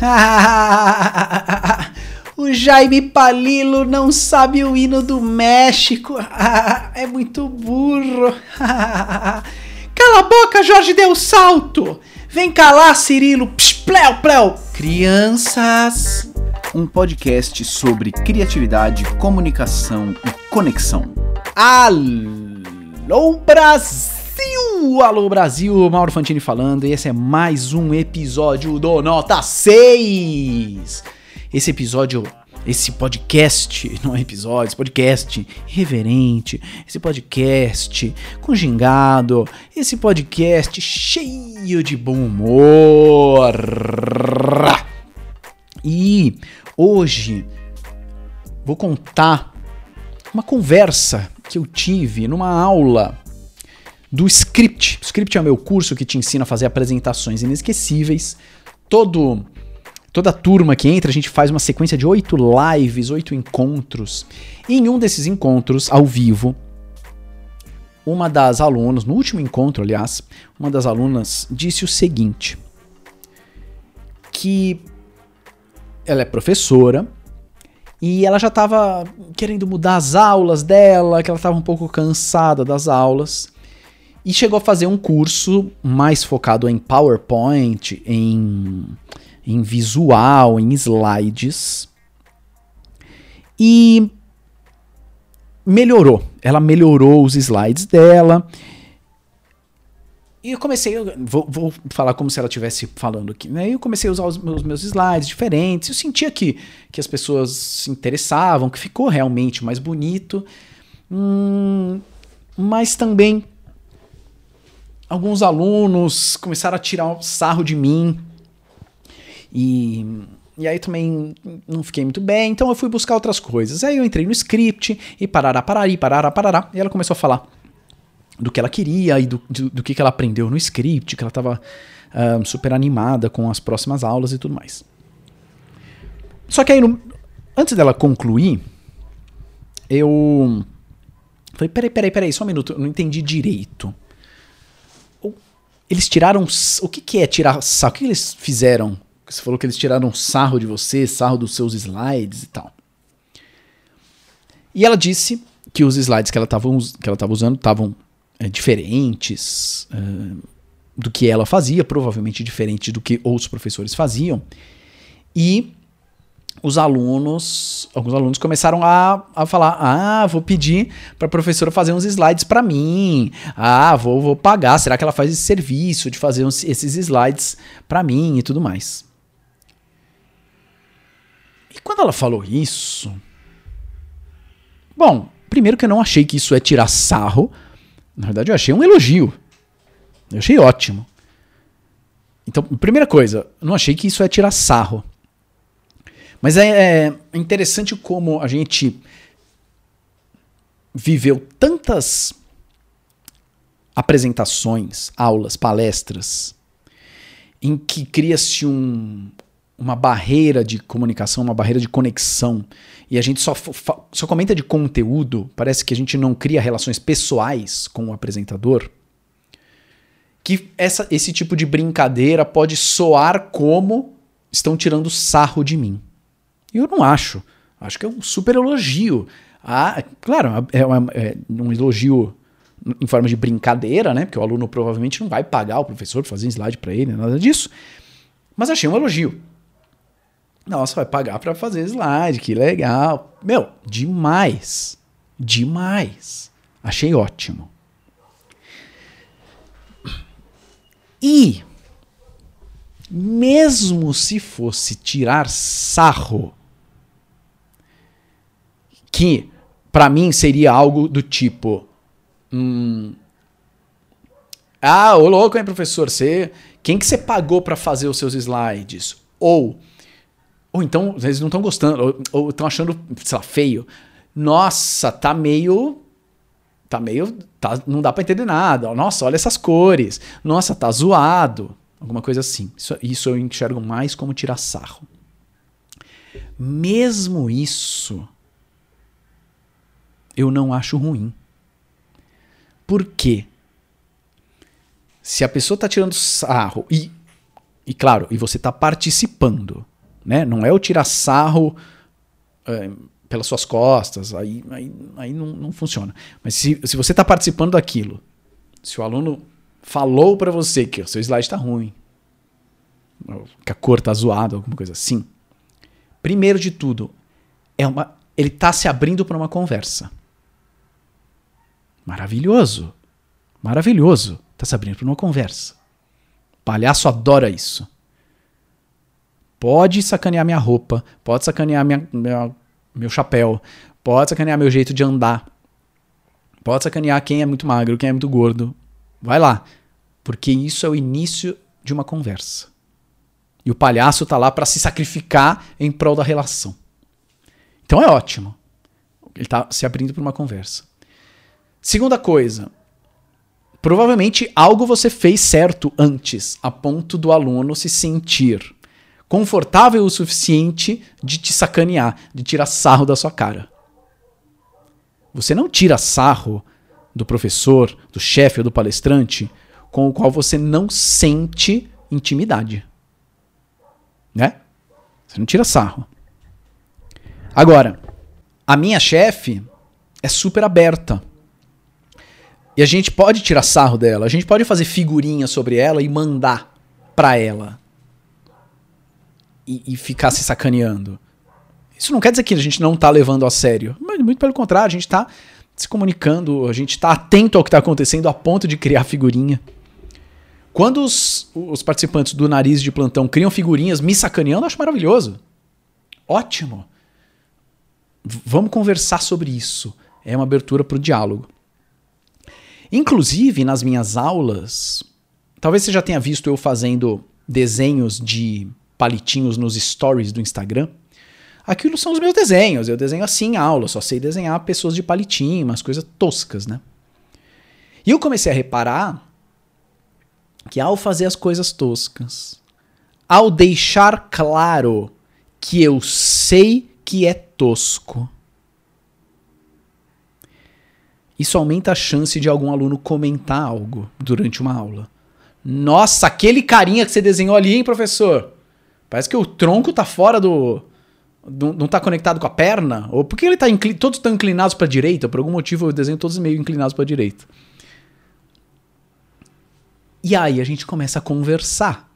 o Jaime Palilo não sabe o hino do México. é muito burro. Cala a boca, Jorge deu salto. Vem cá Cirilo. Psh, pleu, pleu. Crianças. Um podcast sobre criatividade, comunicação e conexão. Alô, Brasil! Alô, Brasil! Mauro Fantini falando e esse é mais um episódio do Nota 6. Esse episódio esse podcast, não é episódio, esse podcast reverente, esse podcast com gingado, esse podcast cheio de bom humor. E hoje vou contar uma conversa que eu tive numa aula do Script. O Script é o meu curso que te ensina a fazer apresentações inesquecíveis. Todo Toda turma que entra, a gente faz uma sequência de oito lives, oito encontros. E em um desses encontros, ao vivo, uma das alunas, no último encontro, aliás, uma das alunas disse o seguinte: que ela é professora e ela já estava querendo mudar as aulas dela, que ela estava um pouco cansada das aulas. E chegou a fazer um curso mais focado em PowerPoint, em em visual, em slides. E melhorou. Ela melhorou os slides dela. E eu comecei, vou, vou, falar como se ela estivesse falando aqui, né? Eu comecei a usar os meus, meus, slides diferentes. Eu sentia que, que as pessoas se interessavam, que ficou realmente mais bonito. Hum, mas também alguns alunos começaram a tirar sarro de mim e, e aí também não fiquei muito bem, então eu fui buscar outras coisas. Aí eu entrei no script e parará, parari, parará, parará, e ela começou a falar do que ela queria e do, do, do que, que ela aprendeu no script, que ela estava uh, super animada com as próximas aulas e tudo mais. Só que aí, no, antes dela concluir, eu falei: peraí, peraí, peraí, só um minuto, eu não entendi direito. Eles tiraram. O que, que é tirar saco? O que eles fizeram você falou que eles tiraram sarro de você, sarro dos seus slides e tal. E ela disse que os slides que ela estava usando estavam é, diferentes é, do que ela fazia, provavelmente diferente do que outros professores faziam. E os alunos, alguns alunos começaram a, a falar: ah, vou pedir para a professora fazer uns slides para mim. Ah, vou, vou pagar. Será que ela faz esse serviço de fazer uns, esses slides para mim e tudo mais? E quando ela falou isso. Bom, primeiro que eu não achei que isso é tirar sarro. Na verdade, eu achei um elogio. Eu achei ótimo. Então, primeira coisa, eu não achei que isso é tirar sarro. Mas é, é interessante como a gente viveu tantas apresentações, aulas, palestras, em que cria-se um, uma barreira de comunicação, uma barreira de conexão, e a gente só, só comenta de conteúdo, parece que a gente não cria relações pessoais com o apresentador, que essa, esse tipo de brincadeira pode soar como estão tirando sarro de mim. Eu não acho. Acho que é um super elogio. Ah, claro, é, uma, é um elogio em forma de brincadeira, né? Porque o aluno provavelmente não vai pagar o professor para fazer um slide para ele, nada disso. Mas achei um elogio. Nossa, vai pagar para fazer slide, que legal. Meu, demais. Demais. Achei ótimo. E mesmo se fosse tirar sarro, que para mim seria algo do tipo, hum, ah, ô louco, hein, professor, você, quem que você pagou para fazer os seus slides? Ou ou então, eles não estão gostando, ou estão achando, sei lá, feio. Nossa, tá meio. Tá meio. Tá, não dá pra entender nada. Nossa, olha essas cores. Nossa, tá zoado. Alguma coisa assim. Isso, isso eu enxergo mais como tirar sarro. Mesmo isso, eu não acho ruim. Por quê? Se a pessoa tá tirando sarro e, e claro, e você tá participando, né? Não é o tirar sarro é, pelas suas costas, aí, aí, aí não, não funciona. Mas se, se você está participando daquilo, se o aluno falou para você que o seu slide está ruim, que a cor está zoada, alguma coisa assim, primeiro de tudo, é uma, ele está se abrindo para uma conversa. Maravilhoso. Maravilhoso. Está se abrindo para uma conversa. Palhaço adora isso. Pode sacanear minha roupa, pode sacanear minha, minha, meu chapéu, pode sacanear meu jeito de andar, pode sacanear quem é muito magro, quem é muito gordo. Vai lá, porque isso é o início de uma conversa. E o palhaço tá lá para se sacrificar em prol da relação. Então é ótimo. Ele tá se abrindo para uma conversa. Segunda coisa, provavelmente algo você fez certo antes, a ponto do aluno se sentir confortável o suficiente de te sacanear, de tirar sarro da sua cara. Você não tira sarro do professor, do chefe ou do palestrante com o qual você não sente intimidade. Né? Você não tira sarro. Agora, a minha chefe é super aberta. E a gente pode tirar sarro dela, a gente pode fazer figurinha sobre ela e mandar pra ela e, e, ficar se sacaneando. Isso não quer dizer que a gente não tá levando a sério. Muito pelo contrário, a gente tá se comunicando, a gente tá atento ao que tá acontecendo a ponto de criar figurinha. Quando os, os participantes do Nariz de Plantão criam figurinhas me sacaneando, eu acho maravilhoso. Ótimo. V vamos conversar sobre isso. É uma abertura para o diálogo. Inclusive, nas minhas aulas, talvez você já tenha visto eu fazendo desenhos de palitinhos nos stories do Instagram. Aquilo são os meus desenhos. Eu desenho assim aula, só sei desenhar pessoas de palitinho, umas coisas toscas, né? E eu comecei a reparar que ao fazer as coisas toscas, ao deixar claro que eu sei que é tosco, isso aumenta a chance de algum aluno comentar algo durante uma aula. Nossa, aquele carinha que você desenhou ali, hein, professor? Parece que o tronco tá fora do. não tá conectado com a perna? Ou por que ele tá incli, todos estão inclinados para direita? Por algum motivo eu desenho todos meio inclinados para direita. E aí a gente começa a conversar.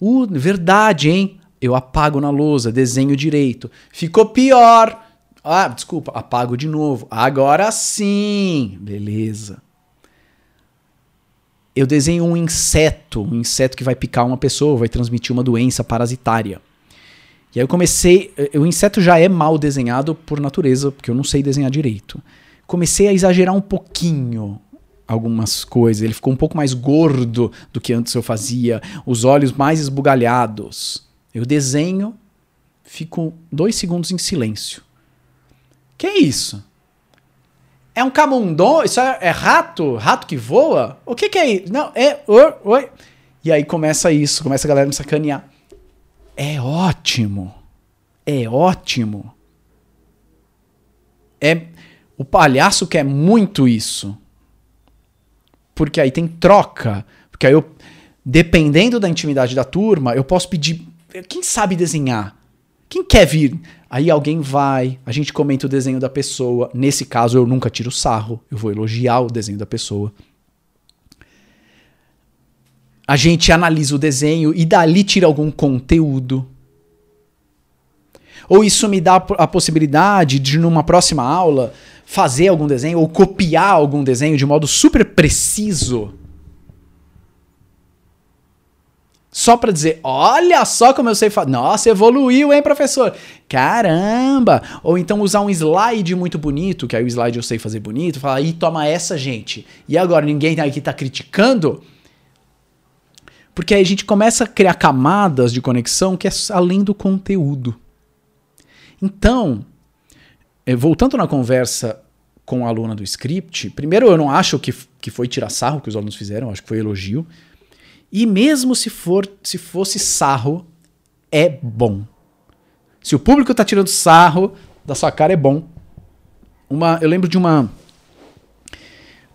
Uh, verdade, hein? Eu apago na lousa, desenho direito. Ficou pior. Ah, desculpa, apago de novo. Agora sim. Beleza eu desenho um inseto, um inseto que vai picar uma pessoa, vai transmitir uma doença parasitária. E aí eu comecei. Eh, o inseto já é mal desenhado por natureza, porque eu não sei desenhar direito. Comecei a exagerar um pouquinho algumas coisas. Ele ficou um pouco mais gordo do que antes eu fazia, os olhos mais esbugalhados. Eu desenho, fico dois segundos em silêncio. Que é isso? É um camundongo? Isso é, é, rato? Rato que voa? O que, que é isso? Não, é. Oi, oi. E aí começa isso, começa a galera me sacanear. É ótimo. É ótimo. É. O palhaço quer muito isso. Porque aí tem troca. Porque aí eu. Dependendo da intimidade da turma, eu posso pedir. Quem sabe desenhar? Quem quer vir? Aí alguém vai, a gente comenta o desenho da pessoa. Nesse caso, eu nunca tiro sarro, eu vou elogiar o desenho da pessoa. A gente analisa o desenho e dali tira algum conteúdo. Ou isso me dá a possibilidade de, numa próxima aula, fazer algum desenho ou copiar algum desenho de modo super preciso Só para dizer, olha só como eu sei fazer. Nossa, evoluiu, hein, professor? Caramba! Ou então usar um slide muito bonito, que aí o slide eu sei fazer bonito, falar, aí toma essa, gente. E agora ninguém aqui tá criticando? Porque aí a gente começa a criar camadas de conexão que é além do conteúdo. Então, eh, voltando na conversa com a aluna do script, primeiro eu não acho que, que foi tirar sarro que os alunos fizeram, acho que foi elogio. E mesmo se for se fosse sarro, é bom. Se o público tá tirando sarro da sua cara, é bom. Uma, eu lembro de uma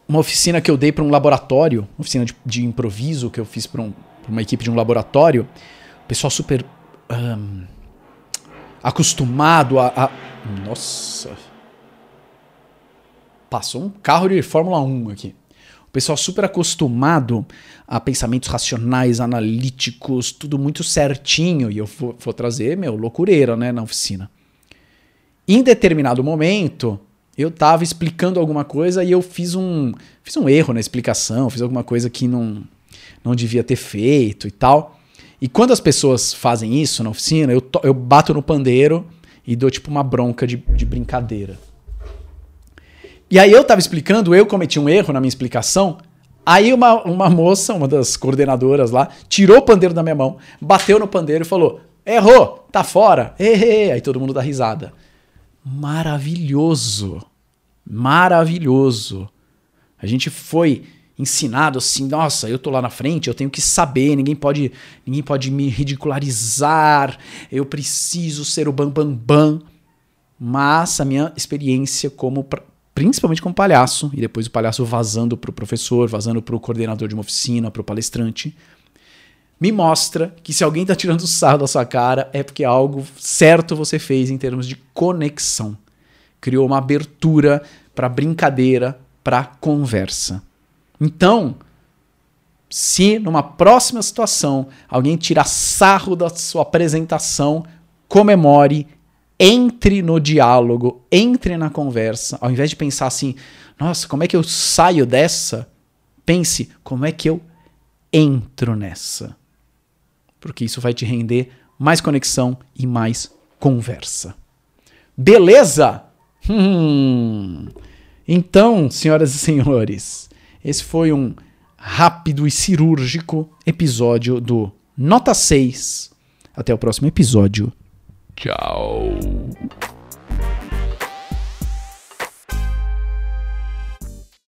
uma oficina que eu dei para um laboratório, uma oficina de, de improviso que eu fiz para um, uma equipe de um laboratório. O pessoal super um, acostumado a, a. Nossa. Passou um carro de Fórmula 1 aqui. Pessoal super acostumado a pensamentos racionais, analíticos, tudo muito certinho. E eu vou, vou trazer, meu, loucureira, né, na oficina. Em determinado momento, eu tava explicando alguma coisa e eu fiz um, fiz um erro na explicação, fiz alguma coisa que não, não devia ter feito e tal. E quando as pessoas fazem isso na oficina, eu, to, eu bato no pandeiro e dou tipo uma bronca de, de brincadeira. E aí eu tava explicando, eu cometi um erro na minha explicação. Aí uma, uma moça, uma das coordenadoras lá, tirou o pandeiro da minha mão, bateu no pandeiro e falou: Errou, tá fora. Errei. Aí todo mundo dá risada. Maravilhoso. Maravilhoso. A gente foi ensinado assim, nossa, eu tô lá na frente, eu tenho que saber, ninguém pode, ninguém pode me ridicularizar, eu preciso ser o bam bam bam. Mas a minha experiência como principalmente como palhaço, e depois o palhaço vazando para o professor, vazando para o coordenador de uma oficina, para o palestrante, me mostra que se alguém está tirando sarro da sua cara é porque algo certo você fez em termos de conexão. Criou uma abertura para brincadeira, para conversa. Então, se numa próxima situação alguém tirar sarro da sua apresentação, comemore, entre no diálogo, entre na conversa, ao invés de pensar assim, nossa, como é que eu saio dessa? Pense, como é que eu entro nessa? Porque isso vai te render mais conexão e mais conversa. Beleza? Hum. Então, senhoras e senhores, esse foi um rápido e cirúrgico episódio do Nota 6. Até o próximo episódio. Tchau.